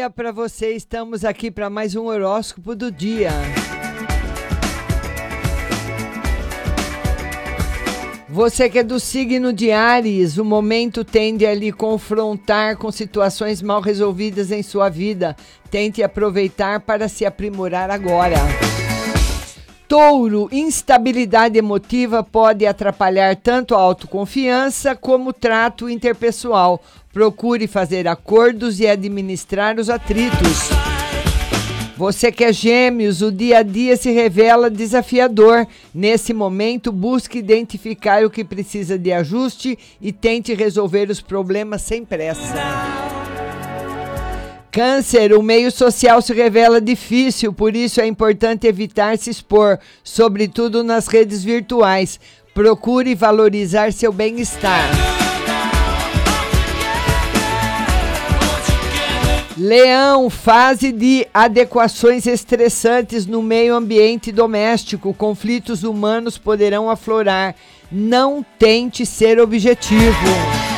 dia para você. Estamos aqui para mais um horóscopo do dia. Você que é do signo de Ares, o momento tende a lhe confrontar com situações mal resolvidas em sua vida. Tente aproveitar para se aprimorar agora. Touro, instabilidade emotiva pode atrapalhar tanto a autoconfiança como o trato interpessoal. Procure fazer acordos e administrar os atritos. Você que é gêmeos, o dia a dia se revela desafiador. Nesse momento, busque identificar o que precisa de ajuste e tente resolver os problemas sem pressa. Câncer, o meio social se revela difícil, por isso é importante evitar se expor, sobretudo nas redes virtuais. Procure valorizar seu bem-estar. Leão, fase de adequações estressantes no meio ambiente doméstico. Conflitos humanos poderão aflorar. Não tente ser objetivo.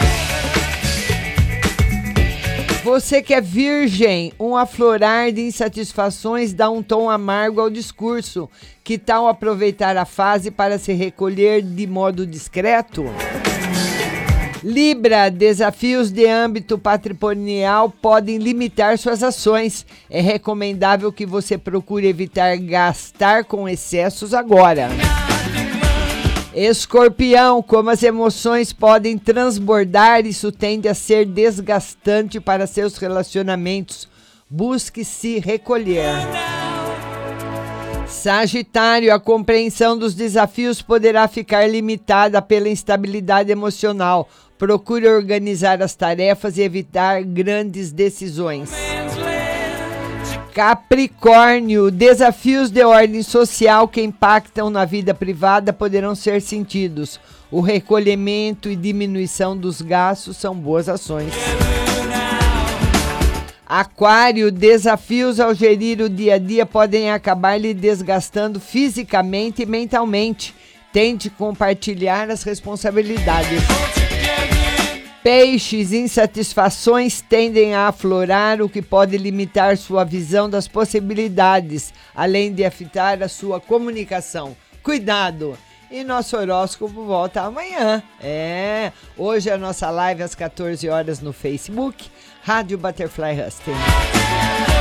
Você que é virgem, um aflorar de insatisfações dá um tom amargo ao discurso. Que tal aproveitar a fase para se recolher de modo discreto? Libra, desafios de âmbito patrimonial podem limitar suas ações. É recomendável que você procure evitar gastar com excessos agora. Escorpião, como as emoções podem transbordar, isso tende a ser desgastante para seus relacionamentos. Busque se recolher. Sagitário, a compreensão dos desafios poderá ficar limitada pela instabilidade emocional. Procure organizar as tarefas e evitar grandes decisões. Capricórnio, desafios de ordem social que impactam na vida privada poderão ser sentidos. O recolhimento e diminuição dos gastos são boas ações. Aquário, desafios ao gerir o dia a dia podem acabar lhe desgastando fisicamente e mentalmente. Tente compartilhar as responsabilidades. Peixes, insatisfações tendem a aflorar, o que pode limitar sua visão das possibilidades, além de afetar a sua comunicação. Cuidado! E nosso horóscopo volta amanhã. É, hoje é a nossa live às 14 horas no Facebook, Rádio Butterfly Husting.